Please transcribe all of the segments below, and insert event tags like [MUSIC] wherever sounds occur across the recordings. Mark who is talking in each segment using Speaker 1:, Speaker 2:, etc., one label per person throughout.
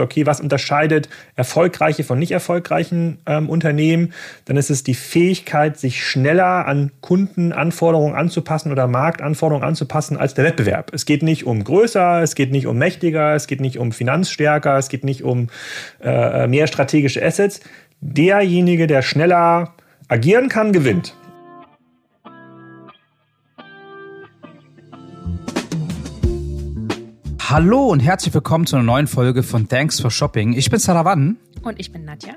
Speaker 1: okay, was unterscheidet erfolgreiche von nicht erfolgreichen ähm, Unternehmen, dann ist es die Fähigkeit, sich schneller an Kundenanforderungen anzupassen oder Marktanforderungen anzupassen als der Wettbewerb. Es geht nicht um größer, es geht nicht um mächtiger, es geht nicht um finanzstärker, es geht nicht um äh, mehr strategische Assets. Derjenige, der schneller agieren kann, gewinnt.
Speaker 2: Hallo und herzlich willkommen zu einer neuen Folge von Thanks for Shopping. Ich bin Sarawan.
Speaker 3: Und ich bin Nadja.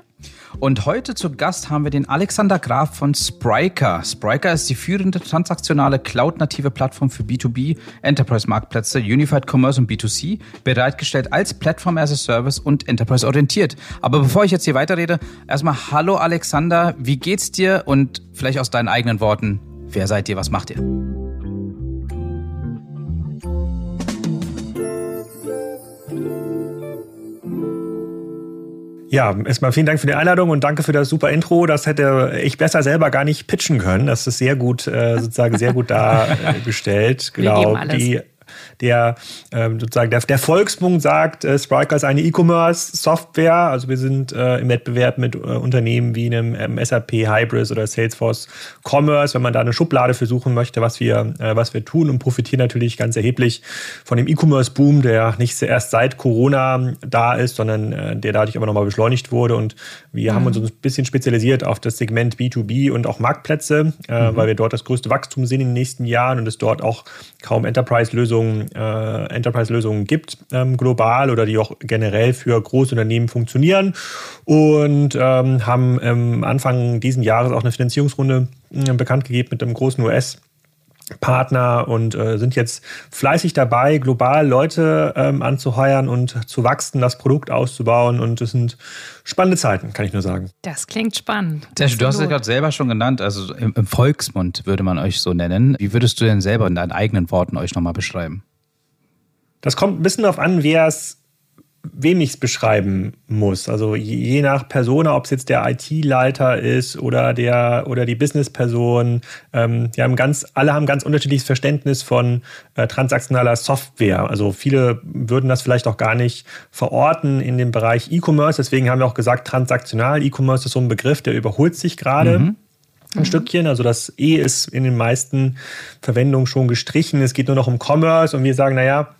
Speaker 2: Und heute zu Gast haben wir den Alexander Graf von Spryker. Spryker ist die führende transaktionale cloud-native Plattform für B2B, Enterprise-Marktplätze, Unified Commerce und B2C, bereitgestellt als Plattform as a Service und Enterprise-orientiert. Aber bevor ich jetzt hier weiterrede, erstmal Hallo Alexander, wie geht's dir? Und vielleicht aus deinen eigenen Worten, wer seid ihr, was macht ihr?
Speaker 1: Ja, erstmal vielen Dank für die Einladung und danke für das super Intro. Das hätte ich besser selber gar nicht pitchen können. Das ist sehr gut, äh, sozusagen sehr gut [LAUGHS] dargestellt.
Speaker 3: genau. Die
Speaker 1: der ähm, sozusagen der, der Volksmund sagt, äh, Spryker ist eine E-Commerce-Software. Also wir sind äh, im Wettbewerb mit äh, Unternehmen wie einem ähm, SAP Hybris oder Salesforce Commerce, wenn man da eine Schublade für suchen möchte, was wir, äh, was wir tun und profitieren natürlich ganz erheblich von dem E-Commerce-Boom, der nicht erst seit Corona da ist, sondern äh, der dadurch aber nochmal beschleunigt wurde. Und wir mhm. haben uns ein bisschen spezialisiert auf das Segment B2B und auch Marktplätze, äh, mhm. weil wir dort das größte Wachstum sehen in den nächsten Jahren und es dort auch kaum Enterprise-Lösungen äh, Enterprise-Lösungen gibt, ähm, global oder die auch generell für Großunternehmen funktionieren. Und ähm, haben Anfang diesen Jahres auch eine Finanzierungsrunde äh, bekannt gegeben mit einem großen US- Partner und äh, sind jetzt fleißig dabei, global Leute ähm, anzuheuern und zu wachsen, das Produkt auszubauen. Und es sind spannende Zeiten, kann ich nur sagen.
Speaker 3: Das klingt spannend.
Speaker 2: Das du hast es gerade selber schon genannt, also im, im Volksmund würde man euch so nennen. Wie würdest du denn selber in deinen eigenen Worten euch nochmal beschreiben?
Speaker 1: Das kommt ein bisschen darauf an, wer es wem ich es beschreiben muss. Also je nach Person, ob es jetzt der IT-Leiter ist oder der oder die Business-Person, ähm, die haben ganz, alle haben ganz unterschiedliches Verständnis von äh, transaktionaler Software. Also viele würden das vielleicht auch gar nicht verorten in dem Bereich E-Commerce. Deswegen haben wir auch gesagt, transaktional. E-Commerce ist so ein Begriff, der überholt sich gerade. Mhm ein mhm. Stückchen. Also das E ist in den meisten Verwendungen schon gestrichen. Es geht nur noch um Commerce und wir sagen, naja,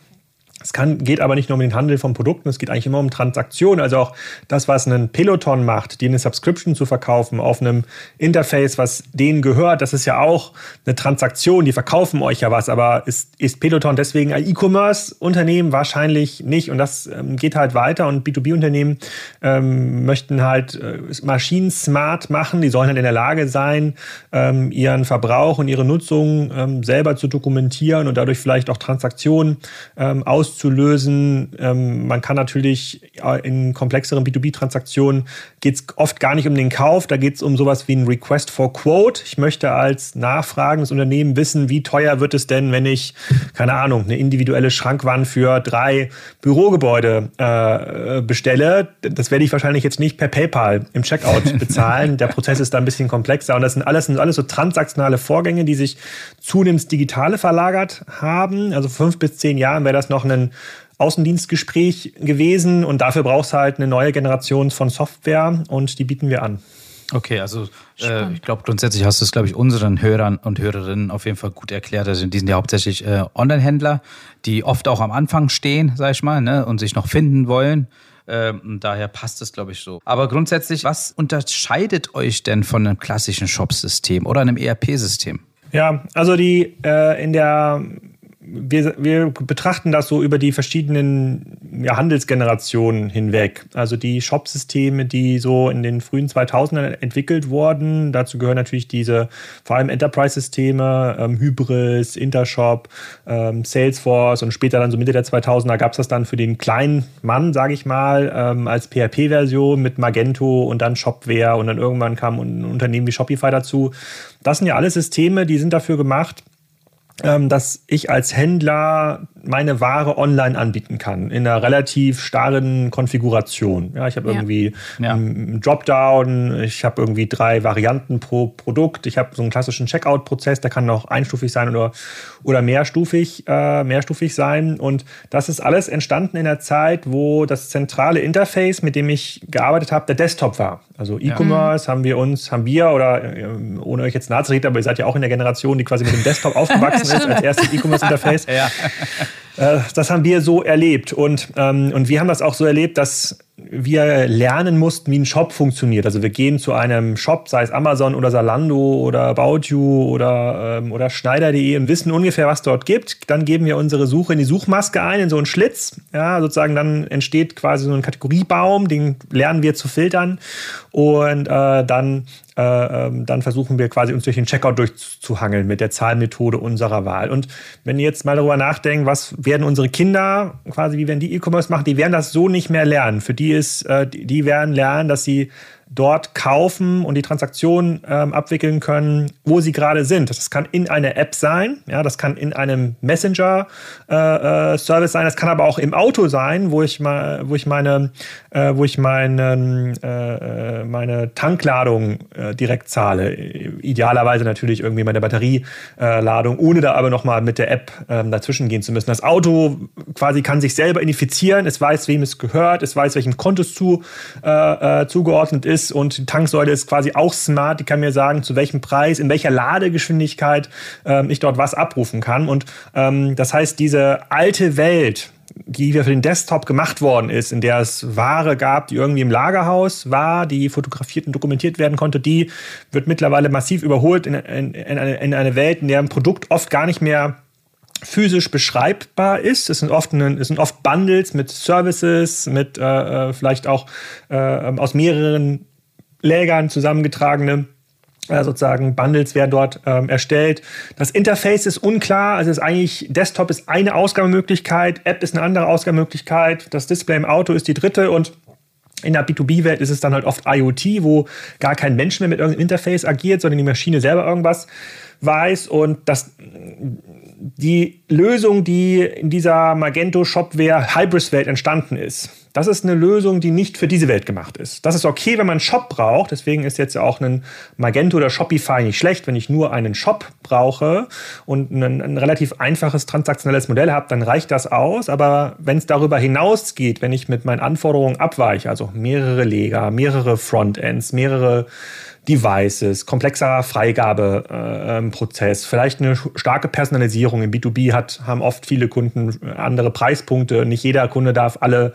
Speaker 1: es kann, geht aber nicht nur um den Handel von Produkten, es geht eigentlich immer um Transaktionen. Also auch das, was ein Peloton macht, die eine Subscription zu verkaufen auf einem Interface, was denen gehört, das ist ja auch eine Transaktion. Die verkaufen euch ja was, aber ist, ist Peloton deswegen ein E-Commerce-Unternehmen? Wahrscheinlich nicht. Und das ähm, geht halt weiter. Und B2B-Unternehmen ähm, möchten halt äh, Maschinen smart machen. Die sollen halt in der Lage sein, ähm, ihren Verbrauch und ihre Nutzung ähm, selber zu dokumentieren und dadurch vielleicht auch Transaktionen ähm, aus auszulösen. Ähm, man kann natürlich in komplexeren B2B-Transaktionen geht es oft gar nicht um den Kauf, da geht es um sowas wie ein Request for Quote. Ich möchte als nachfragendes Unternehmen wissen, wie teuer wird es denn, wenn ich, keine Ahnung, eine individuelle Schrankwand für drei Bürogebäude äh, bestelle. Das werde ich wahrscheinlich jetzt nicht per PayPal im Checkout [LAUGHS] bezahlen. Der Prozess ist da ein bisschen komplexer und das sind alles, sind alles so transaktionale Vorgänge, die sich zunehmend Digitale verlagert haben. Also fünf bis zehn Jahren wäre das noch ein ein Außendienstgespräch gewesen und dafür brauchst du halt eine neue Generation von Software und die bieten wir an.
Speaker 2: Okay, also äh, ich glaube grundsätzlich hast du es, glaube ich, unseren Hörern und Hörerinnen auf jeden Fall gut erklärt. Also die sind ja hauptsächlich äh, Online-Händler, die oft auch am Anfang stehen, sag ich mal, ne, und sich noch finden wollen. Ähm, daher passt es, glaube ich, so. Aber grundsätzlich, was unterscheidet euch denn von einem klassischen Shop-System oder einem ERP-System?
Speaker 1: Ja, also die äh, in der wir, wir betrachten das so über die verschiedenen ja, Handelsgenerationen hinweg. Also die Shop-Systeme, die so in den frühen 2000ern entwickelt wurden. Dazu gehören natürlich diese vor allem Enterprise-Systeme, ähm, Hybris, Intershop, ähm, Salesforce und später dann so Mitte der 2000er gab es das dann für den kleinen Mann, sage ich mal, ähm, als PHP-Version mit Magento und dann Shopware und dann irgendwann kam ein Unternehmen wie Shopify dazu. Das sind ja alle Systeme, die sind dafür gemacht, dass ich als Händler meine Ware online anbieten kann, in einer relativ starren Konfiguration. Ja, ich habe ja. irgendwie ja. einen Dropdown, ich habe irgendwie drei Varianten pro Produkt, ich habe so einen klassischen Checkout-Prozess, der kann auch einstufig sein oder, oder mehrstufig, äh, mehrstufig sein. Und das ist alles entstanden in der Zeit, wo das zentrale Interface, mit dem ich gearbeitet habe, der Desktop war. Also E-Commerce ja. haben wir uns, haben wir, oder äh, ohne euch jetzt nahe zu reden, aber ihr seid ja auch in der Generation, die quasi mit dem Desktop [LAUGHS] aufgewachsen ist, als erstes E-Commerce-Interface. ja. Äh, das haben wir so erlebt. Und, ähm, und wir haben das auch so erlebt, dass wir lernen mussten, wie ein Shop funktioniert. Also wir gehen zu einem Shop, sei es Amazon oder Salando oder About You oder, ähm, oder Schneider.de und wissen ungefähr, was dort gibt. Dann geben wir unsere Suche in die Suchmaske ein, in so einen Schlitz. Ja, sozusagen dann entsteht quasi so ein Kategoriebaum, den lernen wir zu filtern. Und äh, dann dann versuchen wir quasi uns durch den Checkout durchzuhangeln mit der Zahlmethode unserer Wahl. Und wenn ihr jetzt mal darüber nachdenkt, was werden unsere Kinder quasi, wie werden die E-Commerce machen, die werden das so nicht mehr lernen. Für die ist, äh, die werden lernen, dass sie dort kaufen und die Transaktion ähm, abwickeln können, wo sie gerade sind. Das kann in einer App sein, ja, das kann in einem Messenger-Service äh, äh, sein, das kann aber auch im Auto sein, wo ich mal, wo ich meine, äh, wo ich meinen, äh, äh, meine Tankladung direkt zahle. Idealerweise natürlich irgendwie meine Batterieladung, ohne da aber nochmal mit der App ähm, dazwischen gehen zu müssen. Das Auto quasi kann sich selber identifizieren, es weiß, wem es gehört, es weiß, welchem Konto es zu, zugeordnet ist ist und die Tanksäule ist quasi auch smart. Die kann mir sagen, zu welchem Preis, in welcher Ladegeschwindigkeit ähm, ich dort was abrufen kann. Und ähm, das heißt, diese alte Welt, die für den Desktop gemacht worden ist, in der es Ware gab, die irgendwie im Lagerhaus war, die fotografiert und dokumentiert werden konnte, die wird mittlerweile massiv überholt in, in, in, eine, in eine Welt, in der ein Produkt oft gar nicht mehr physisch beschreibbar ist. Es sind oft, es sind oft Bundles mit Services, mit äh, äh vielleicht auch äh, aus mehreren Lägern zusammengetragene äh, sozusagen Bundles werden dort ähm, erstellt. Das Interface ist unklar, also ist eigentlich Desktop ist eine Ausgabemöglichkeit, App ist eine andere Ausgabemöglichkeit, das Display im Auto ist die dritte und in der B2B-Welt ist es dann halt oft IoT, wo gar kein Mensch mehr mit irgendeinem Interface agiert, sondern die Maschine selber irgendwas weiß und das die Lösung, die in dieser Magento Shopware Hybris Welt entstanden ist, das ist eine Lösung, die nicht für diese Welt gemacht ist. Das ist okay, wenn man einen Shop braucht. Deswegen ist jetzt auch ein Magento oder Shopify nicht schlecht. Wenn ich nur einen Shop brauche und ein, ein relativ einfaches transaktionelles Modell habe, dann reicht das aus. Aber wenn es darüber hinausgeht, wenn ich mit meinen Anforderungen abweiche, also mehrere Leger, mehrere Frontends, mehrere Devices, komplexer Freigabeprozess, äh, vielleicht eine starke Personalisierung. Im B2B hat, haben oft viele Kunden andere Preispunkte. Nicht jeder Kunde darf alle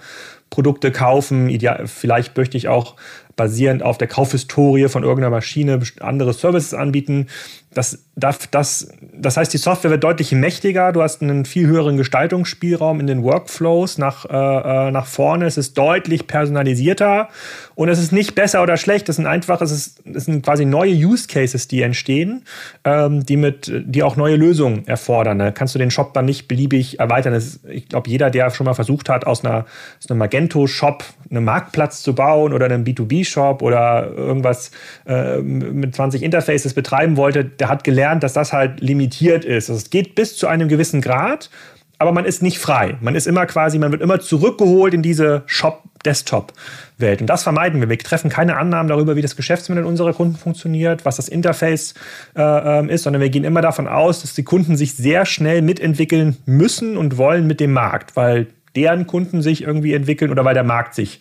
Speaker 1: Produkte kaufen. Ideal, vielleicht möchte ich auch basierend auf der Kaufhistorie von irgendeiner Maschine andere Services anbieten. Das, das, das, das heißt, die Software wird deutlich mächtiger. Du hast einen viel höheren Gestaltungsspielraum in den Workflows nach, äh, äh, nach vorne. Es ist deutlich personalisierter und es ist nicht besser oder schlecht. Es sind einfach, es, ist, es sind quasi neue Use Cases, die entstehen, ähm, die, mit, die auch neue Lösungen erfordern. Da kannst du den Shop dann nicht beliebig erweitern. Ist, ich glaube, jeder, der schon mal versucht hat, aus, einer, aus einem Magento-Shop einen Marktplatz zu bauen oder einen B2B-Shop oder irgendwas äh, mit 20 Interfaces betreiben wollte, der der hat gelernt, dass das halt limitiert ist. Also es geht bis zu einem gewissen Grad, aber man ist nicht frei. Man ist immer quasi, man wird immer zurückgeholt in diese Shop-Desktop-Welt. Und das vermeiden wir. Wir treffen keine Annahmen darüber, wie das Geschäftsmodell unserer Kunden funktioniert, was das Interface äh, ähm, ist, sondern wir gehen immer davon aus, dass die Kunden sich sehr schnell mitentwickeln müssen und wollen mit dem Markt, weil deren Kunden sich irgendwie entwickeln oder weil der Markt sich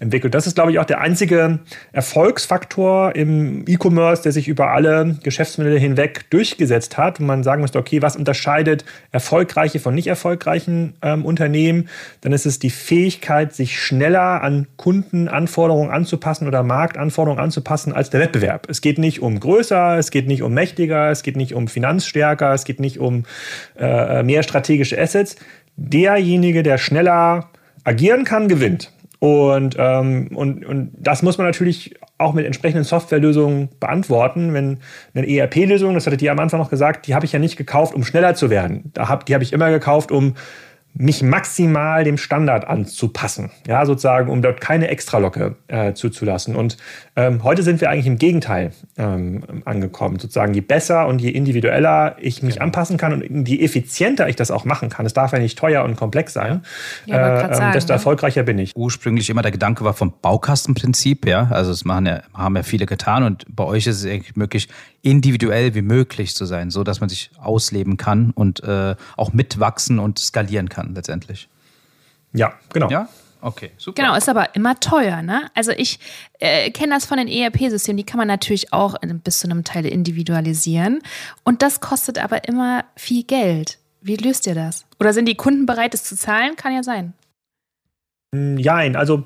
Speaker 1: entwickelt. Das ist, glaube ich, auch der einzige Erfolgsfaktor im E-Commerce, der sich über alle Geschäftsmodelle hinweg durchgesetzt hat. Und man sagen müsste, okay, was unterscheidet erfolgreiche von nicht erfolgreichen ähm, Unternehmen? Dann ist es die Fähigkeit, sich schneller an Kundenanforderungen anzupassen oder Marktanforderungen anzupassen als der Wettbewerb. Es geht nicht um größer, es geht nicht um mächtiger, es geht nicht um finanzstärker, es geht nicht um äh, mehr strategische Assets derjenige, der schneller agieren kann, gewinnt. Und, ähm, und, und das muss man natürlich auch mit entsprechenden Softwarelösungen beantworten. Wenn eine ERP-Lösung, das hattet ihr am Anfang noch gesagt, die habe ich ja nicht gekauft, um schneller zu werden. Da hab, die habe ich immer gekauft, um mich maximal dem Standard anzupassen, ja, sozusagen, um dort keine Extralocke äh, zuzulassen. Und ähm, heute sind wir eigentlich im Gegenteil ähm, angekommen, sozusagen, je besser und je individueller ich mich genau. anpassen kann und je effizienter ich das auch machen kann, es darf ja nicht teuer und komplex sein, ja, äh, sagen, desto ne? erfolgreicher bin ich.
Speaker 2: Ursprünglich immer der Gedanke war vom Baukastenprinzip, ja, also das machen ja, haben ja viele getan und bei euch ist es eigentlich möglich, individuell wie möglich zu sein, so dass man sich ausleben kann und äh, auch mitwachsen und skalieren kann letztendlich.
Speaker 1: Ja, genau.
Speaker 2: Ja, Okay,
Speaker 3: super. Genau, ist aber immer teuer, ne? Also ich äh, kenne das von den ERP-Systemen, die kann man natürlich auch bis zu einem Teil individualisieren. Und das kostet aber immer viel Geld. Wie löst ihr das? Oder sind die Kunden bereit, es zu zahlen? Kann ja sein.
Speaker 1: Nein, also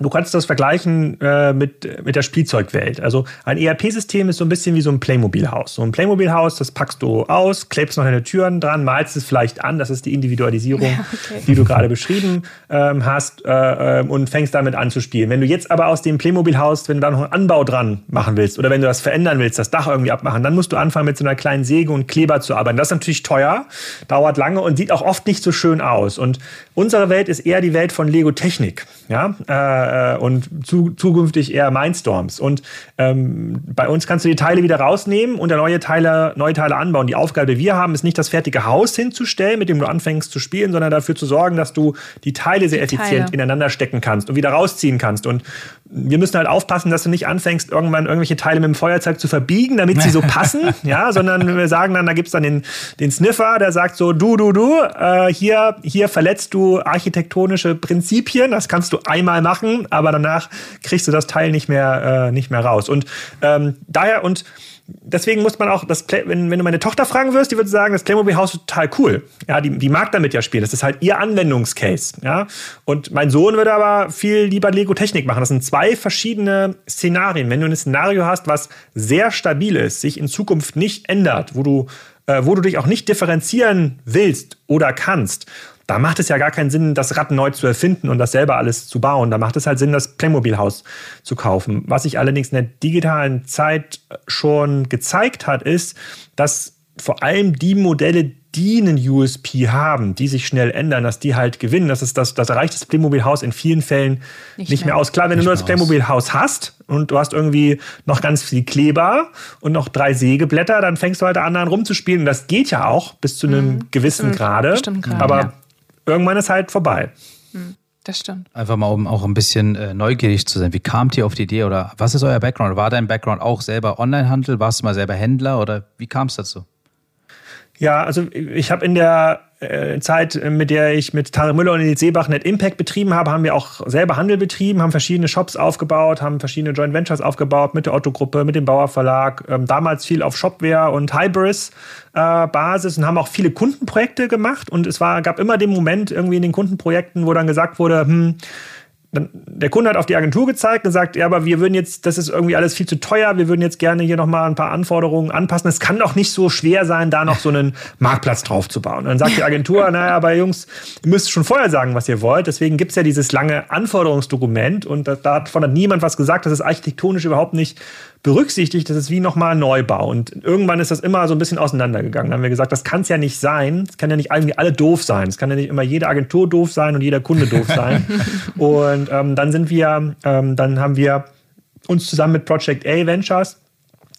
Speaker 1: Du kannst das vergleichen äh, mit, mit der Spielzeugwelt. Also ein ERP-System ist so ein bisschen wie so ein Playmobil-Haus. So ein Playmobil-Haus, das packst du aus, klebst noch deine Türen dran, malst es vielleicht an. Das ist die Individualisierung, [LAUGHS] ja, okay. die du gerade beschrieben ähm, hast äh, ähm, und fängst damit an zu spielen. Wenn du jetzt aber aus dem Playmobil-Haus, wenn du da noch einen Anbau dran machen willst oder wenn du das verändern willst, das Dach irgendwie abmachen, dann musst du anfangen mit so einer kleinen Säge und Kleber zu arbeiten. Das ist natürlich teuer, dauert lange und sieht auch oft nicht so schön aus. Und unsere Welt ist eher die Welt von Lego-Technik. Ja? Äh, äh, und zu, zukünftig eher Mindstorms. Und ähm, bei uns kannst du die Teile wieder rausnehmen und neue Teile, neue Teile anbauen. Die Aufgabe, die wir haben, ist nicht das fertige Haus hinzustellen, mit dem du anfängst zu spielen, sondern dafür zu sorgen, dass du die Teile sehr die effizient Teile. ineinander stecken kannst und wieder rausziehen kannst. Und wir müssen halt aufpassen, dass du nicht anfängst, irgendwann irgendwelche Teile mit dem Feuerzeug zu verbiegen, damit sie so [LAUGHS] passen, ja, sondern wir sagen dann, da gibt es dann den, den Sniffer, der sagt so, du, du, du, äh, hier, hier verletzt du architektonische Prinzipien, das kannst du einmal machen, aber danach kriegst du das Teil nicht mehr, äh, nicht mehr raus. Und ähm, daher und deswegen muss man auch, das Play, wenn, wenn du meine Tochter fragen wirst, die würde sagen, das Playmobil-Haus ist total cool. Ja, die, die mag damit ja spielen. Das ist halt ihr Anwendungscase. Ja? Und mein Sohn würde aber viel lieber Lego-Technik machen. Das sind zwei verschiedene Szenarien. Wenn du ein Szenario hast, was sehr stabil ist, sich in Zukunft nicht ändert, wo du, äh, wo du dich auch nicht differenzieren willst oder kannst, da macht es ja gar keinen Sinn, das Rad neu zu erfinden und das selber alles zu bauen. Da macht es halt Sinn, das Playmobil-Haus zu kaufen. Was sich allerdings in der digitalen Zeit schon gezeigt hat, ist, dass vor allem die Modelle, die einen USP haben, die sich schnell ändern, dass die halt gewinnen. Das, ist das, das erreicht das Playmobil-Haus in vielen Fällen nicht, nicht mehr. mehr. aus. Klar, wenn nicht du nur das Playmobil-Haus hast und du hast irgendwie noch ganz viel Kleber und noch drei Sägeblätter, dann fängst du halt an, rumzuspielen. Und das geht ja auch bis zu einem mhm. gewissen Grade. Aber ja irgendwann ist halt vorbei.
Speaker 3: Hm, das stimmt.
Speaker 2: Einfach mal, um auch ein bisschen äh, neugierig zu sein. Wie kamt ihr auf die Idee oder was ist euer Background? War dein Background auch selber Onlinehandel? Warst du mal selber Händler oder wie kam es dazu?
Speaker 1: Ja, also ich habe in der äh, Zeit, mit der ich mit Tarek Müller und Nils Seebach Net Impact betrieben habe, haben wir auch selber Handel betrieben, haben verschiedene Shops aufgebaut, haben verschiedene Joint Ventures aufgebaut mit der Otto-Gruppe, mit dem Bauer Verlag, ähm, damals viel auf Shopware und Hybris äh, Basis und haben auch viele Kundenprojekte gemacht. Und es war, gab immer den Moment irgendwie in den Kundenprojekten, wo dann gesagt wurde, hm, der Kunde hat auf die Agentur gezeigt und sagt, ja, aber wir würden jetzt, das ist irgendwie alles viel zu teuer, wir würden jetzt gerne hier nochmal ein paar Anforderungen anpassen. Es kann doch nicht so schwer sein, da noch so einen [LAUGHS] Marktplatz drauf zu bauen. Und dann sagt die Agentur, naja, aber Jungs, ihr müsst schon vorher sagen, was ihr wollt. Deswegen gibt es ja dieses lange Anforderungsdokument und da, davon hat niemand was gesagt, das ist architektonisch überhaupt nicht berücksichtigt, das ist wie nochmal ein Neubau. Und irgendwann ist das immer so ein bisschen auseinandergegangen. Dann haben wir gesagt, das kann es ja nicht sein. Es kann ja nicht irgendwie alle doof sein. Es kann ja nicht immer jede Agentur doof sein und jeder Kunde doof sein. [LAUGHS] und ähm, dann sind wir, ähm, dann haben wir uns zusammen mit Project A Ventures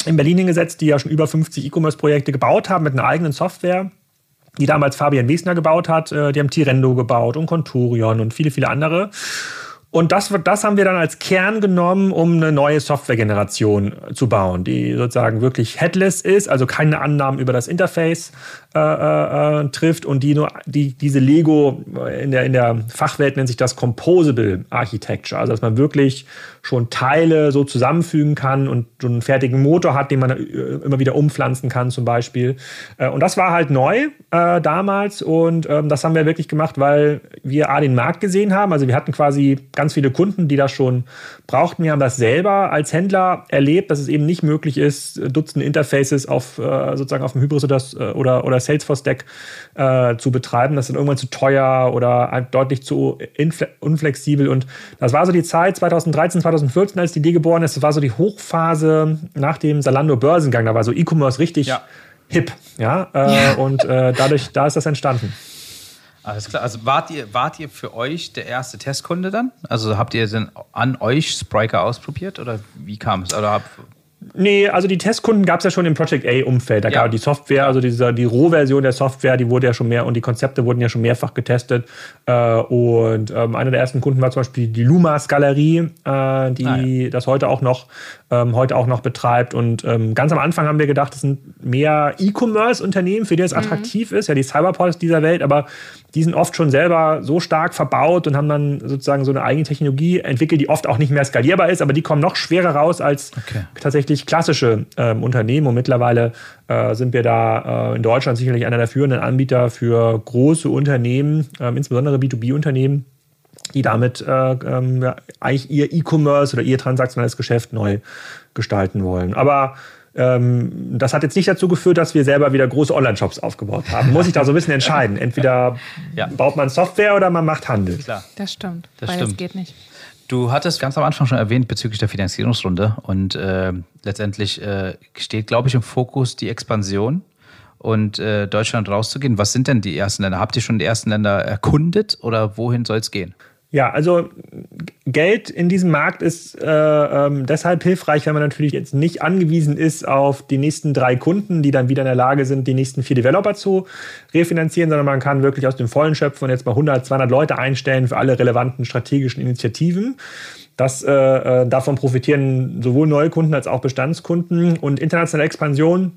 Speaker 1: in Berlin hingesetzt, die ja schon über 50 E-Commerce-Projekte gebaut haben mit einer eigenen Software die damals Fabian Wesner gebaut hat. Äh, die haben Tirendo gebaut und Conturion und viele, viele andere. Und das, das haben wir dann als Kern genommen, um eine neue Softwaregeneration zu bauen, die sozusagen wirklich headless ist, also keine Annahmen über das Interface äh, äh, äh, trifft und die nur die, diese Lego in der, in der Fachwelt nennt sich das Composable Architecture, also dass man wirklich schon Teile so zusammenfügen kann und so einen fertigen Motor hat, den man äh, immer wieder umpflanzen kann zum Beispiel. Äh, und das war halt neu äh, damals und ähm, das haben wir wirklich gemacht, weil wir A, den Markt gesehen haben, also wir hatten quasi ganz viele Kunden, die das schon brauchten. Wir haben das selber als Händler erlebt, dass es eben nicht möglich ist, Dutzende Interfaces auf sozusagen auf dem Hybris oder, oder, oder Salesforce-Deck äh, zu betreiben. Das ist dann irgendwann zu teuer oder deutlich zu unflexibel. Und das war so die Zeit 2013, 2014, als die Idee geboren ist. Das war so die Hochphase nach dem Salando-Börsengang. Da war so E-Commerce richtig ja. hip. Ja? Äh, ja. [LAUGHS] Und äh, dadurch, da ist das entstanden.
Speaker 2: Alles klar. Also wart ihr, wart ihr für euch der erste Testkunde dann? Also habt ihr denn an euch Spriker ausprobiert oder wie kam es? Oder
Speaker 1: Nee, also die Testkunden gab es ja schon im Project A-Umfeld. Da ja. gab die Software, also diese, die Rohversion der Software, die wurde ja schon mehr und die Konzepte wurden ja schon mehrfach getestet. Äh, und ähm, einer der ersten Kunden war zum Beispiel die Lumas Galerie, äh, die ah, ja. das heute auch noch ähm, heute auch noch betreibt. Und ähm, ganz am Anfang haben wir gedacht, das sind mehr E-Commerce-Unternehmen, für die es mhm. attraktiv ist, ja, die Cyberports dieser Welt, aber die sind oft schon selber so stark verbaut und haben dann sozusagen so eine eigene Technologie entwickelt, die oft auch nicht mehr skalierbar ist, aber die kommen noch schwerer raus als okay. tatsächlich klassische ähm, Unternehmen. Und mittlerweile äh, sind wir da äh, in Deutschland sicherlich einer der führenden Anbieter für große Unternehmen, äh, insbesondere B2B-Unternehmen die damit äh, ähm, ja, eigentlich ihr E-Commerce oder ihr transaktionales Geschäft neu gestalten wollen. Aber ähm, das hat jetzt nicht dazu geführt, dass wir selber wieder große Online-Shops aufgebaut haben. Muss ich da so ein bisschen entscheiden. Entweder ja. baut man Software oder man macht Handel.
Speaker 3: Klar. Das stimmt. Das Beides stimmt. geht nicht.
Speaker 2: Du hattest ganz am Anfang schon erwähnt bezüglich der Finanzierungsrunde und äh, letztendlich äh, steht, glaube ich, im Fokus die Expansion und äh, Deutschland rauszugehen. Was sind denn die ersten Länder? Habt ihr schon die ersten Länder erkundet oder wohin soll es gehen?
Speaker 1: Ja, also Geld in diesem Markt ist äh, ähm, deshalb hilfreich, wenn man natürlich jetzt nicht angewiesen ist auf die nächsten drei Kunden, die dann wieder in der Lage sind, die nächsten vier Developer zu refinanzieren, sondern man kann wirklich aus dem Vollen schöpfen und jetzt mal 100, 200 Leute einstellen für alle relevanten strategischen Initiativen. Das, äh, äh, davon profitieren sowohl neue Kunden als auch Bestandskunden und internationale Expansion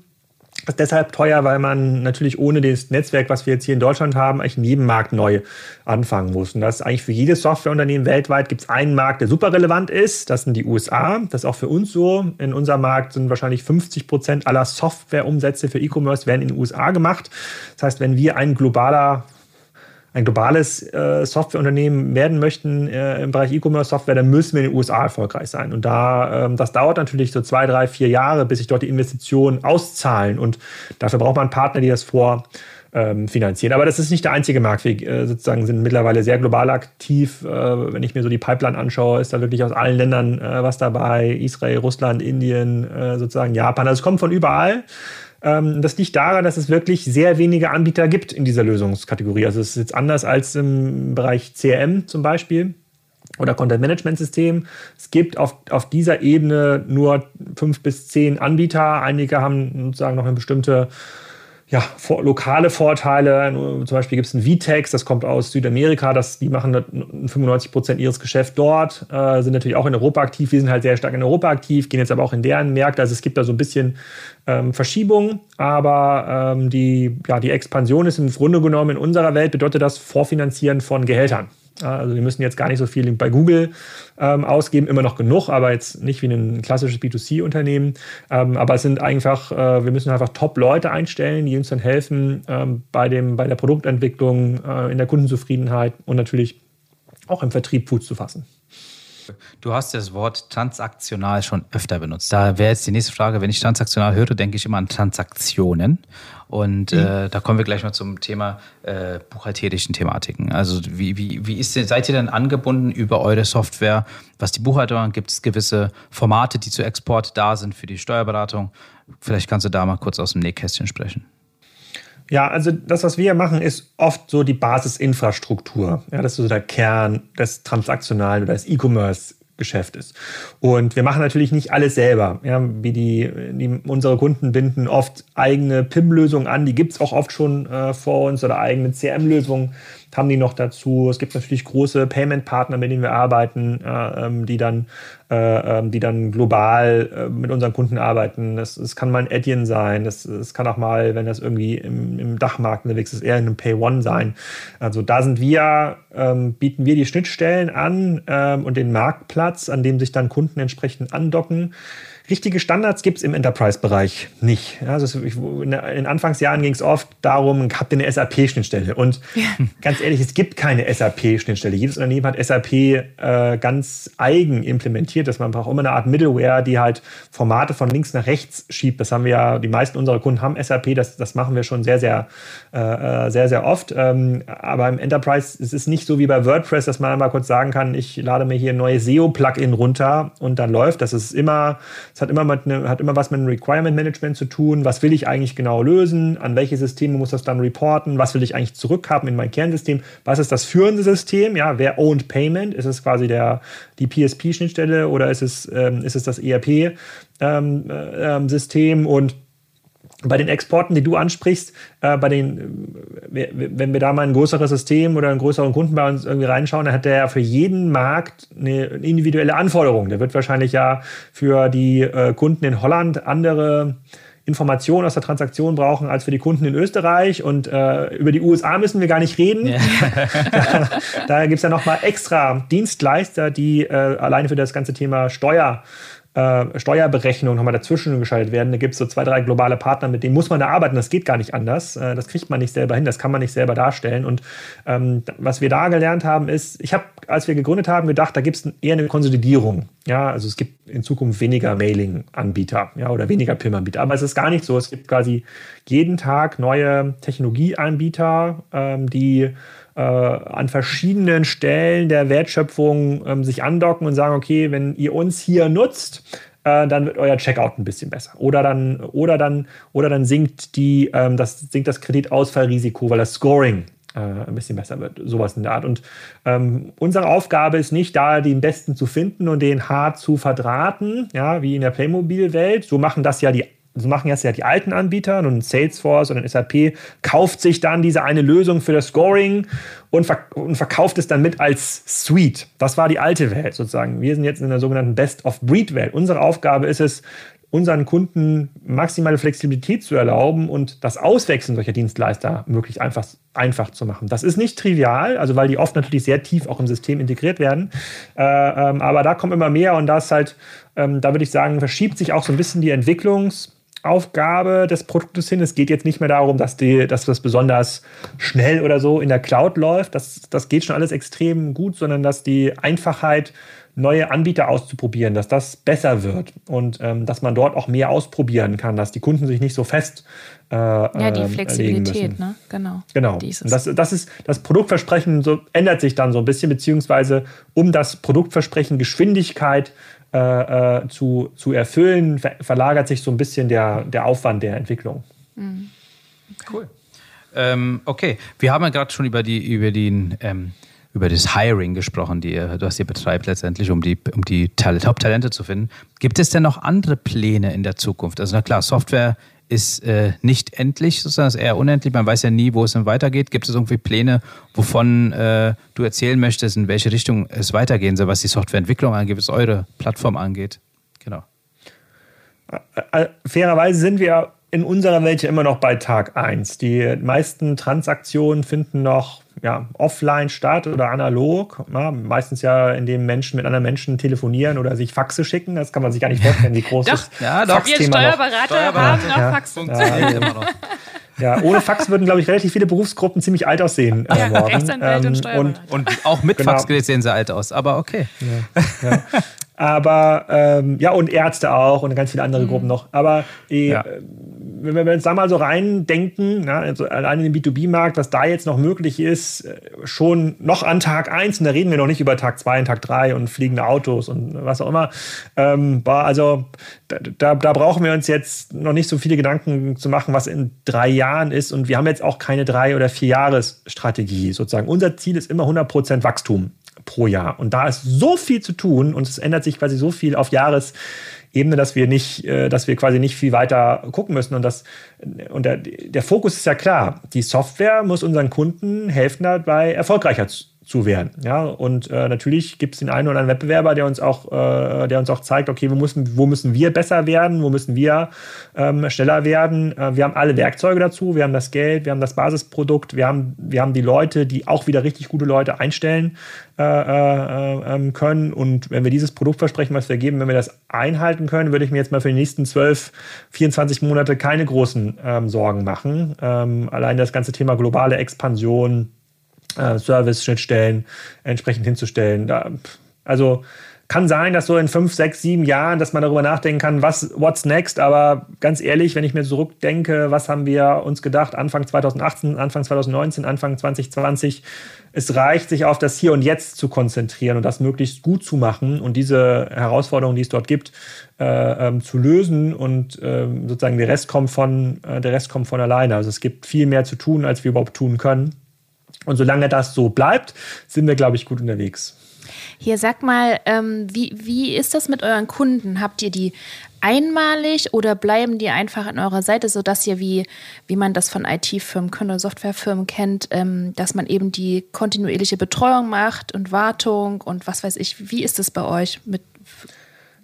Speaker 1: ist deshalb teuer, weil man natürlich ohne das Netzwerk, was wir jetzt hier in Deutschland haben, eigentlich in jedem Markt neu anfangen muss. Und das ist eigentlich für jedes Softwareunternehmen weltweit gibt es einen Markt, der super relevant ist. Das sind die USA. Das ist auch für uns so. In unserem Markt sind wahrscheinlich 50 Prozent aller Softwareumsätze für E-Commerce werden in den USA gemacht. Das heißt, wenn wir ein globaler ein globales äh, Softwareunternehmen werden möchten äh, im Bereich E-Commerce-Software, dann müssen wir in den USA erfolgreich sein. Und da, ähm, das dauert natürlich so zwei, drei, vier Jahre, bis sich dort die Investitionen auszahlen. Und dafür braucht man Partner, die das vor ähm, finanzieren. Aber das ist nicht der einzige Markt. Wir äh, sozusagen sind mittlerweile sehr global aktiv. Äh, wenn ich mir so die Pipeline anschaue, ist da wirklich aus allen Ländern äh, was dabei. Israel, Russland, Indien, äh, sozusagen Japan. Also es kommt von überall. Ähm, das liegt daran, dass es wirklich sehr wenige Anbieter gibt in dieser Lösungskategorie. Also es ist jetzt anders als im Bereich CRM zum Beispiel oder Content Management System. Es gibt auf, auf dieser Ebene nur fünf bis zehn Anbieter. Einige haben sozusagen noch eine bestimmte ja, vor, lokale Vorteile. Zum Beispiel gibt es ein Vtex, das kommt aus Südamerika, das, die machen 95 Prozent ihres Geschäfts dort, äh, sind natürlich auch in Europa aktiv. Wir sind halt sehr stark in Europa aktiv, gehen jetzt aber auch in deren Märkte. Also es gibt da so ein bisschen ähm, Verschiebung, aber ähm, die, ja, die Expansion ist im Grunde genommen in unserer Welt bedeutet das Vorfinanzieren von Gehältern. Also wir müssen jetzt gar nicht so viel bei Google ähm, ausgeben, immer noch genug, aber jetzt nicht wie ein klassisches B2C-Unternehmen. Ähm, aber es sind einfach, äh, wir müssen einfach Top-Leute einstellen, die uns dann helfen ähm, bei, dem, bei der Produktentwicklung, äh, in der Kundenzufriedenheit und natürlich auch im Vertrieb Fuß zu fassen.
Speaker 2: Du hast das Wort transaktional schon öfter benutzt. Da wäre jetzt die nächste Frage, wenn ich transaktional höre, denke ich immer an Transaktionen. Und mhm. äh, da kommen wir gleich mal zum Thema äh, buchhalterischen Thematiken. Also wie, wie, wie ist, seid ihr denn angebunden über eure Software? Was die Buchhaltung angeht, gibt es gewisse Formate, die zu Export da sind für die Steuerberatung? Vielleicht kannst du da mal kurz aus dem Nähkästchen sprechen.
Speaker 1: Ja, also das, was wir machen, ist oft so die Basisinfrastruktur. Ja, das ist so der Kern des transaktionalen oder des E-Commerce Geschäft ist. Und wir machen natürlich nicht alles selber. Ja, wie die, die, unsere Kunden binden oft eigene PIM-Lösungen an, die gibt es auch oft schon äh, vor uns oder eigene CM-Lösungen haben die noch dazu. Es gibt natürlich große Payment-Partner, mit denen wir arbeiten, äh, ähm, die, dann, äh, ähm, die dann global äh, mit unseren Kunden arbeiten. Das kann mal ein Adyen sein, das kann auch mal, wenn das irgendwie im, im Dachmarkt unterwegs ist, eher in einem Pay-One sein. Also da sind wir, ähm, bieten wir die Schnittstellen an ähm, und den Marktplatz, an dem sich dann Kunden entsprechend andocken. Richtige Standards gibt es im Enterprise-Bereich nicht. Also in Anfangsjahren ging es oft darum, habt ihr eine SAP-Schnittstelle? Und ja. ganz ehrlich, es gibt keine SAP-Schnittstelle. Jedes Unternehmen hat SAP äh, ganz eigen implementiert, dass man braucht immer eine Art Middleware, die halt Formate von links nach rechts schiebt. Das haben wir ja, die meisten unserer Kunden haben SAP, das, das machen wir schon sehr, sehr, äh, sehr, sehr oft. Ähm, aber im Enterprise ist es nicht so wie bei WordPress, dass man einmal kurz sagen kann, ich lade mir hier ein neues SEO-Plugin runter und dann läuft. Das ist immer Es hat immer, mit ne, hat immer was mit dem Requirement Management zu tun. Was will ich eigentlich genau lösen? An welche Systeme muss das dann reporten? Was will ich eigentlich zurückhaben in mein Kernsystem? Was ist das führende System? Ja, wer owned Payment? Ist es quasi der, die PSP-Schnittstelle oder ist es, ähm, ist es das ERP-System? Ähm, äh, ähm, und bei den Exporten, die du ansprichst, äh, bei den, äh, wenn wir da mal ein größeres System oder einen größeren Kunden bei uns irgendwie reinschauen, dann hat der ja für jeden Markt eine individuelle Anforderung. Der wird wahrscheinlich ja für die äh, Kunden in Holland andere Informationen aus der Transaktion brauchen als für die Kunden in Österreich. Und äh, über die USA müssen wir gar nicht reden. Ja. [LAUGHS] da, da gibt es ja nochmal extra Dienstleister, die äh, alleine für das ganze Thema Steuer äh, Steuerberechnung nochmal dazwischen geschaltet werden. Da gibt es so zwei, drei globale Partner, mit denen muss man da arbeiten. Das geht gar nicht anders. Äh, das kriegt man nicht selber hin, das kann man nicht selber darstellen. Und ähm, was wir da gelernt haben, ist, ich habe, als wir gegründet haben, gedacht, da gibt es eher eine Konsolidierung. Ja, also es gibt in Zukunft weniger Mailing-Anbieter ja, oder weniger PIM-Anbieter. Aber es ist gar nicht so. Es gibt quasi jeden Tag neue Technologieanbieter, ähm, die äh, an verschiedenen Stellen der Wertschöpfung ähm, sich andocken und sagen, okay, wenn ihr uns hier nutzt, äh, dann wird euer Checkout ein bisschen besser. Oder dann, oder dann, oder dann sinkt, die, ähm, das, sinkt das Kreditausfallrisiko, weil das Scoring äh, ein bisschen besser wird. Sowas in der Art. Und ähm, unsere Aufgabe ist nicht, da den Besten zu finden und den hart zu verdrahten, ja, wie in der Playmobil-Welt. So machen das ja die so machen jetzt ja die alten Anbieter und Salesforce und SAP kauft sich dann diese eine Lösung für das Scoring und, verk und, verkauft es dann mit als Suite. Das war die alte Welt sozusagen. Wir sind jetzt in der sogenannten Best-of-Breed-Welt. Unsere Aufgabe ist es, unseren Kunden maximale Flexibilität zu erlauben und das Auswechseln solcher Dienstleister möglichst einfach, einfach zu machen. Das ist nicht trivial, also weil die oft natürlich sehr tief auch im System integriert werden. Äh, ähm, aber da kommt immer mehr und da ist halt, ähm, da würde ich sagen, verschiebt sich auch so ein bisschen die Entwicklungs- Aufgabe des Produktes hin. Es geht jetzt nicht mehr darum, dass, die, dass das besonders schnell oder so in der Cloud läuft. Das, das geht schon alles extrem gut, sondern dass die Einfachheit, neue Anbieter auszuprobieren, dass das besser wird und ähm, dass man dort auch mehr ausprobieren kann, dass die Kunden sich nicht so fest
Speaker 3: äh, ja die ähm, Flexibilität, ne? Genau.
Speaker 1: Genau. Das, das ist das Produktversprechen so ändert sich dann so ein bisschen beziehungsweise um das Produktversprechen Geschwindigkeit äh, äh, zu, zu erfüllen, ver verlagert sich so ein bisschen der, der Aufwand der Entwicklung. Mhm.
Speaker 2: Cool. Ähm, okay, wir haben ja gerade schon über, die, über, den, ähm, über das Hiring gesprochen, die ihr, was ihr betreibt letztendlich, um die, um die Top-Talente zu finden. Gibt es denn noch andere Pläne in der Zukunft? Also na klar, Software ist äh, nicht endlich, sozusagen, ist eher unendlich. Man weiß ja nie, wo es dann weitergeht. Gibt es irgendwie Pläne, wovon äh, du erzählen möchtest, in welche Richtung es weitergehen soll, was die Softwareentwicklung angeht, was eure Plattform angeht? Genau.
Speaker 1: Fairerweise sind wir in unserer Welt ja immer noch bei Tag 1. Die meisten Transaktionen finden noch ja, offline statt oder analog. Ja, meistens ja, indem Menschen mit anderen Menschen telefonieren oder sich Faxe schicken. Das kann man sich gar nicht vorstellen, wie groß [LAUGHS]
Speaker 3: doch,
Speaker 1: das
Speaker 3: ja, doch. Wir Steuerberater, Steuerberater haben noch ja, Fax. Ja, immer
Speaker 1: noch. Ja, ohne Fax würden, glaube ich, relativ viele Berufsgruppen ziemlich alt aussehen. Äh, ja,
Speaker 3: Rechtsanwälte ähm, und,
Speaker 2: und, und auch mit genau. Faxgerät sehen sie alt aus, aber okay.
Speaker 1: Ja, ja. Aber ähm, ja, und Ärzte auch und ganz viele andere mhm. Gruppen noch. Aber äh, ja. wenn wir uns da mal so reindenken, na, also allein in den B2B-Markt, was da jetzt noch möglich ist, äh, schon noch an Tag 1, und da reden wir noch nicht über Tag 2 und Tag 3 und fliegende Autos und was auch immer. Ähm, also da, da, da, brauchen wir uns jetzt noch nicht so viele Gedanken zu machen, was in drei Jahren ist. Und wir haben jetzt auch keine drei oder vier Jahresstrategie sozusagen. Unser Ziel ist immer 100% Wachstum pro Jahr. Und da ist so viel zu tun und es ändert sich quasi so viel auf Jahresebene, dass wir nicht, äh, dass wir quasi nicht viel weiter gucken müssen. Und das, und der, der Fokus ist ja klar. Die Software muss unseren Kunden helfen, dabei erfolgreicher zu zu werden. Ja, und äh, natürlich gibt es den einen oder anderen Wettbewerber, der uns auch, äh, der uns auch zeigt, okay, wo müssen, wo müssen wir besser werden, wo müssen wir ähm, schneller werden. Äh, wir haben alle Werkzeuge dazu, wir haben das Geld, wir haben das Basisprodukt, wir haben, wir haben die Leute, die auch wieder richtig gute Leute einstellen äh, äh, ähm, können. Und wenn wir dieses Produktversprechen, was wir geben, wenn wir das einhalten können, würde ich mir jetzt mal für die nächsten 12, 24 Monate keine großen ähm, Sorgen machen. Ähm, allein das ganze Thema globale Expansion, äh, Service-Schnittstellen entsprechend hinzustellen. Da, also kann sein, dass so in fünf, sechs, sieben Jahren, dass man darüber nachdenken kann, was, what's next. Aber ganz ehrlich, wenn ich mir zurückdenke, was haben wir uns gedacht, Anfang 2018, Anfang 2019, Anfang 2020, es reicht, sich auf das Hier und Jetzt zu konzentrieren und das möglichst gut zu machen und diese Herausforderungen, die es dort gibt, äh, ähm, zu lösen und äh, sozusagen der Rest kommt von äh, der Rest kommt von alleine. Also es gibt viel mehr zu tun, als wir überhaupt tun können. Und solange das so bleibt, sind wir, glaube ich, gut unterwegs.
Speaker 3: Hier sag mal, ähm, wie, wie ist das mit euren Kunden? Habt ihr die einmalig oder bleiben die einfach an eurer Seite, sodass ihr, wie, wie man das von IT-Firmen oder Softwarefirmen kennt, ähm, dass man eben die kontinuierliche Betreuung macht und Wartung und was weiß ich. Wie ist das bei euch mit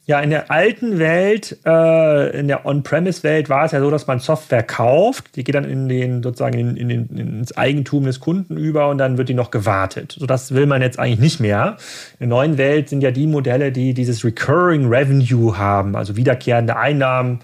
Speaker 1: ja, in der alten Welt, äh, in der On-Premise-Welt war es ja so, dass man Software kauft, die geht dann in den, sozusagen in, in den, ins Eigentum des Kunden über und dann wird die noch gewartet. So das will man jetzt eigentlich nicht mehr. In der neuen Welt sind ja die Modelle, die dieses Recurring Revenue haben, also wiederkehrende Einnahmen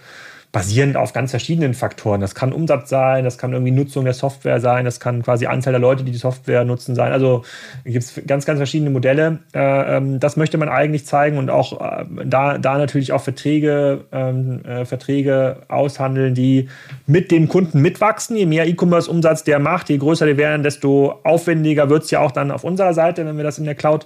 Speaker 1: basierend auf ganz verschiedenen Faktoren. Das kann Umsatz sein, das kann irgendwie Nutzung der Software sein, das kann quasi Anzahl der Leute, die die Software nutzen sein. Also gibt es ganz, ganz verschiedene Modelle. Äh, ähm, das möchte man eigentlich zeigen und auch äh, da, da natürlich auch Verträge, ähm, äh, Verträge aushandeln, die mit dem Kunden mitwachsen. Je mehr E-Commerce-Umsatz der macht, je größer die werden, desto aufwendiger wird es ja auch dann auf unserer Seite, wenn wir das in der Cloud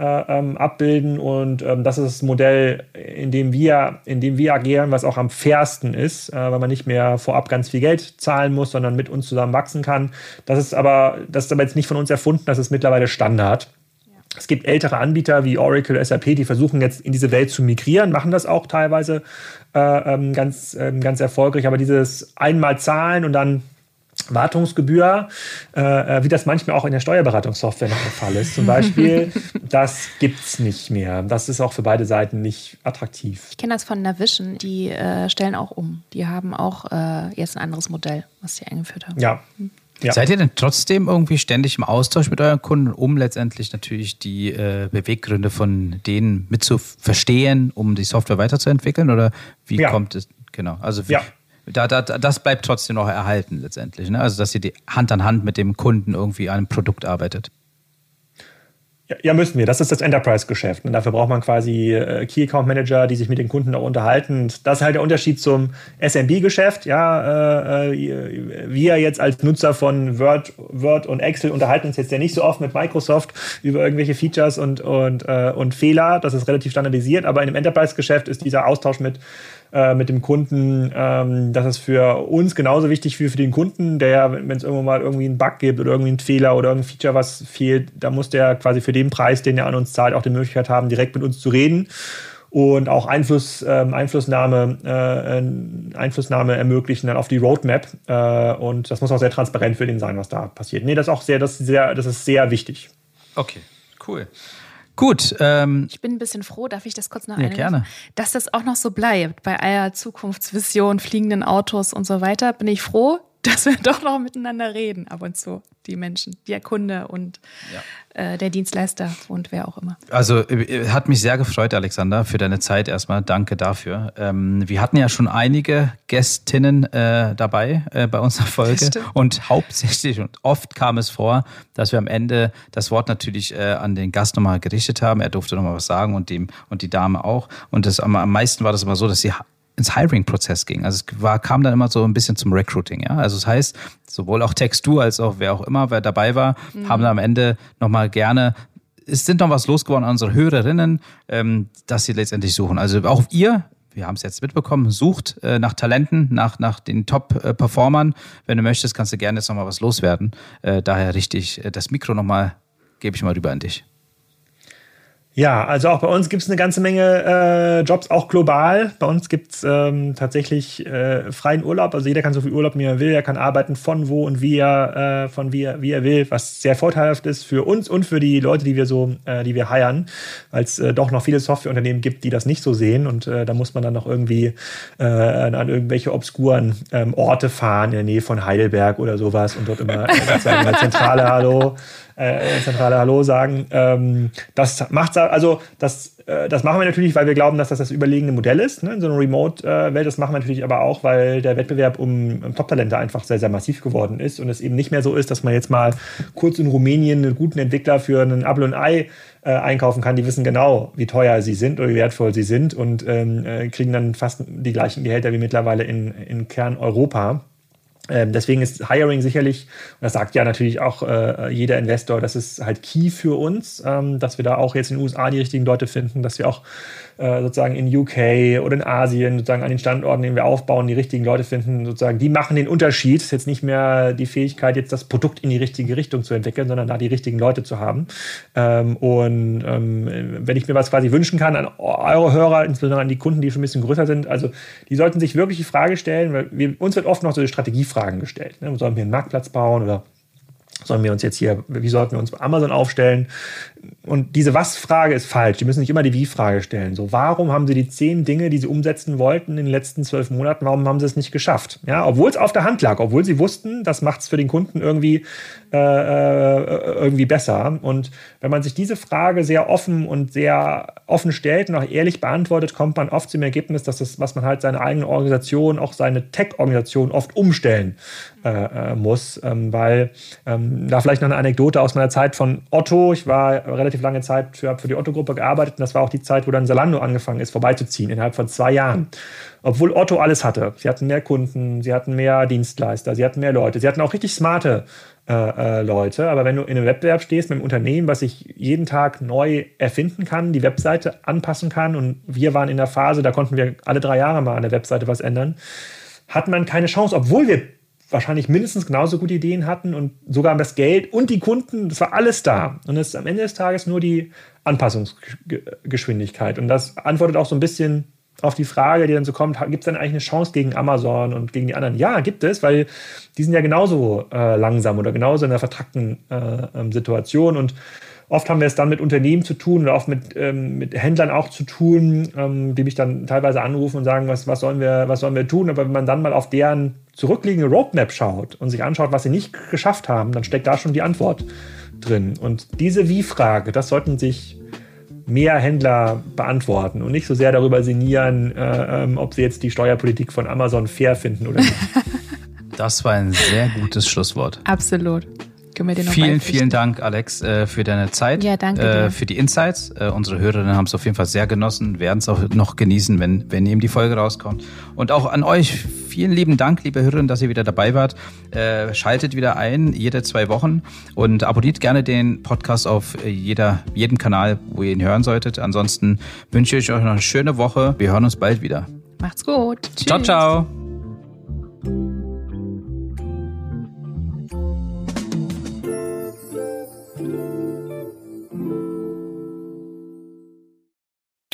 Speaker 1: ähm, abbilden. Und ähm, das ist das Modell, in dem, wir, in dem wir agieren, was auch am fairsten ist, äh, weil man nicht mehr vorab ganz viel Geld zahlen muss, sondern mit uns zusammen wachsen kann. Das ist aber, das ist aber jetzt nicht von uns erfunden, das ist mittlerweile Standard. Es gibt ältere Anbieter wie Oracle, SAP, die versuchen jetzt in diese Welt zu migrieren, machen das auch teilweise äh, ähm, ganz, äh, ganz erfolgreich. Aber dieses einmal zahlen und dann Wartungsgebühr, äh, äh, wie das manchmal auch in der Steuerberatungssoftware noch der Fall ist, zum Beispiel, [LAUGHS] das gibt es nicht mehr. Das ist auch für beide Seiten nicht attraktiv.
Speaker 3: Ich kenne das von Navision, die äh, stellen auch um. Die haben auch äh, jetzt ein anderes Modell, was sie eingeführt haben.
Speaker 1: Ja.
Speaker 2: Ja. Seid ihr denn trotzdem irgendwie ständig im Austausch mit euren Kunden, um letztendlich natürlich die äh, Beweggründe von denen mitzuverstehen, um die Software weiterzuentwickeln? Oder wie ja. kommt es? Genau. Also wie,
Speaker 1: ja.
Speaker 2: Da, da, das bleibt trotzdem noch erhalten letztendlich. Ne? Also, dass ihr die Hand an Hand mit dem Kunden irgendwie an einem Produkt arbeitet.
Speaker 1: Ja, müssen wir. Das ist das Enterprise-Geschäft. Und dafür braucht man quasi äh, Key Account Manager, die sich mit den Kunden auch unterhalten. Das ist halt der Unterschied zum SMB-Geschäft. Ja, äh, äh, wir jetzt als Nutzer von Word, Word und Excel unterhalten uns jetzt ja nicht so oft mit Microsoft über irgendwelche Features und, und, äh, und Fehler. Das ist relativ standardisiert. Aber in dem Enterprise-Geschäft ist dieser Austausch mit äh, mit dem Kunden. Ähm, das ist für uns genauso wichtig wie für den Kunden, der, wenn es irgendwo mal irgendwie einen Bug gibt oder irgendwie einen Fehler oder irgendein Feature, was fehlt, da muss der quasi für den Preis, den er an uns zahlt, auch die Möglichkeit haben, direkt mit uns zu reden und auch Einfluss, ähm, Einflussnahme, äh, Einflussnahme ermöglichen dann auf die Roadmap. Äh, und das muss auch sehr transparent für den sein, was da passiert. Nee, das ist auch sehr, das ist sehr, das ist sehr wichtig.
Speaker 2: Okay, cool. Gut. Ähm,
Speaker 3: ich bin ein bisschen froh, darf ich das kurz noch
Speaker 2: ja, gerne.
Speaker 3: dass das auch noch so bleibt bei aller Zukunftsvision, fliegenden Autos und so weiter. Bin ich froh, [LAUGHS] dass wir doch noch miteinander reden ab und zu, die Menschen, der Kunde und ja. äh, der Dienstleister und wer auch immer.
Speaker 2: Also äh, hat mich sehr gefreut, Alexander, für deine Zeit erstmal. Danke dafür. Ähm, wir hatten ja schon einige Gästinnen äh, dabei äh, bei unserer Folge und hauptsächlich und oft kam es vor, dass wir am Ende das Wort natürlich äh, an den Gast nochmal gerichtet haben. Er durfte nochmal was sagen und dem und die Dame auch. Und das, am, am meisten war das immer so, dass sie ins Hiring-Prozess ging. Also es war, kam dann immer so ein bisschen zum Recruiting, ja. Also das heißt, sowohl auch Textur als auch wer auch immer, wer dabei war, mhm. haben dann am Ende nochmal gerne es sind noch was losgeworden an unsere Hörerinnen, ähm, dass sie letztendlich suchen. Also auch ihr, wir haben es jetzt mitbekommen, sucht äh, nach Talenten, nach, nach den Top-Performern. Wenn du möchtest, kannst du gerne jetzt nochmal was loswerden. Äh, daher richtig äh, das Mikro nochmal, gebe ich mal rüber an dich.
Speaker 1: Ja, also auch bei uns gibt es eine ganze Menge äh, Jobs, auch global. Bei uns gibt es ähm, tatsächlich äh, freien Urlaub. Also jeder kann so viel Urlaub wie er will. Er kann arbeiten von wo und wie er, äh, von wie er, wie er will, was sehr vorteilhaft ist für uns und für die Leute, die wir so, äh, die wir heiern, weil es äh, doch noch viele Softwareunternehmen gibt, die das nicht so sehen. Und äh, da muss man dann noch irgendwie äh, an irgendwelche obskuren ähm, Orte fahren in der Nähe von Heidelberg oder sowas und dort immer sagen, Zentrale, hallo äh, zentrale Hallo sagen. Ähm, das macht also das, äh, das machen wir natürlich, weil wir glauben, dass das das überlegene Modell ist ne, in so einer Remote-Welt. Das machen wir natürlich aber auch, weil der Wettbewerb um, um Top-Talente einfach sehr, sehr massiv geworden ist und es eben nicht mehr so ist, dass man jetzt mal kurz in Rumänien einen guten Entwickler für einen Apple und Ei äh, einkaufen kann. Die wissen genau, wie teuer sie sind oder wie wertvoll sie sind und ähm, äh, kriegen dann fast die gleichen Gehälter wie mittlerweile in, in Kern-Europa. Ähm, deswegen ist Hiring sicherlich, und das sagt ja natürlich auch äh, jeder Investor, das ist halt key für uns, ähm, dass wir da auch jetzt in den USA die richtigen Leute finden, dass wir auch äh, sozusagen in UK oder in Asien sozusagen an den Standorten, den wir aufbauen, die richtigen Leute finden, sozusagen, die machen den Unterschied. Es ist jetzt nicht mehr die Fähigkeit, jetzt das Produkt in die richtige Richtung zu entwickeln, sondern da die richtigen Leute zu haben. Ähm, und ähm, wenn ich mir was quasi wünschen kann an eure Hörer, insbesondere an die Kunden, die schon ein bisschen größer sind, also die sollten sich wirklich die Frage stellen, weil wir, uns wird oft noch so Strategiefragen gestellt. Ne? Sollen wir einen Marktplatz bauen oder sollen wir uns jetzt hier, wie sollten wir uns bei Amazon aufstellen? Und diese Was-Frage ist falsch. Die müssen nicht immer die Wie-Frage stellen. So, warum haben sie die zehn Dinge, die sie umsetzen wollten in den letzten zwölf Monaten, warum haben sie es nicht geschafft? Ja, obwohl es auf der Hand lag, obwohl sie wussten, das macht es für den Kunden irgendwie, äh, äh, irgendwie besser. Und wenn man sich diese Frage sehr offen und sehr offen stellt und auch ehrlich beantwortet, kommt man oft zum Ergebnis, dass das, was man halt seine eigene Organisation, auch seine Tech-Organisation oft umstellen äh, äh muss. Ähm, weil ähm, da vielleicht noch eine Anekdote aus meiner Zeit von Otto. Ich war relativ lange Zeit für, für die Otto-Gruppe gearbeitet und das war auch die Zeit, wo dann Salando angefangen ist, vorbeizuziehen, innerhalb von zwei Jahren. Obwohl Otto alles hatte. Sie hatten mehr Kunden, sie hatten mehr Dienstleister, sie hatten mehr Leute, sie hatten auch richtig smarte äh, äh, Leute. Aber wenn du in einem Wettbewerb stehst mit einem Unternehmen, was sich jeden Tag neu erfinden kann, die Webseite anpassen kann und wir waren in der Phase, da konnten wir alle drei Jahre mal an der Webseite was ändern, hat man keine Chance, obwohl wir wahrscheinlich mindestens genauso gute Ideen hatten und sogar das Geld und die Kunden, das war alles da. Und es ist am Ende des Tages nur die Anpassungsgeschwindigkeit. Und das antwortet auch so ein bisschen auf die Frage, die dann so kommt, gibt es dann eigentlich eine Chance gegen Amazon und gegen die anderen? Ja, gibt es, weil die sind ja genauso äh, langsam oder genauso in einer vertrackten äh, ähm, Situation und Oft haben wir es dann mit Unternehmen zu tun oder oft mit, ähm, mit Händlern auch zu tun, ähm, die mich dann teilweise anrufen und sagen, was, was, sollen wir, was sollen wir tun? Aber wenn man dann mal auf deren zurückliegende Roadmap schaut und sich anschaut, was sie nicht geschafft haben, dann steckt da schon die Antwort drin. Und diese Wie-Frage, das sollten sich mehr Händler beantworten und nicht so sehr darüber sinnieren, äh, ähm, ob sie jetzt die Steuerpolitik von Amazon fair finden oder nicht. [LAUGHS]
Speaker 2: Das war ein sehr gutes Schlusswort.
Speaker 3: Absolut
Speaker 2: können wir dir noch Vielen, vielen Dank, Alex, äh, für deine Zeit.
Speaker 3: Ja, danke.
Speaker 2: Äh, für die Insights. Äh, unsere Hörerinnen haben es auf jeden Fall sehr genossen, werden es auch noch genießen, wenn, wenn eben die Folge rauskommt. Und auch an euch vielen lieben Dank, liebe Hörerinnen, dass ihr wieder dabei wart. Schaltet wieder ein, jede zwei Wochen und abonniert gerne den Podcast auf jeder, jedem Kanal, wo ihr ihn hören solltet. Ansonsten wünsche ich euch noch eine schöne Woche. Wir hören uns bald wieder.
Speaker 3: Macht's gut.
Speaker 2: Tschüss. Ciao, ciao.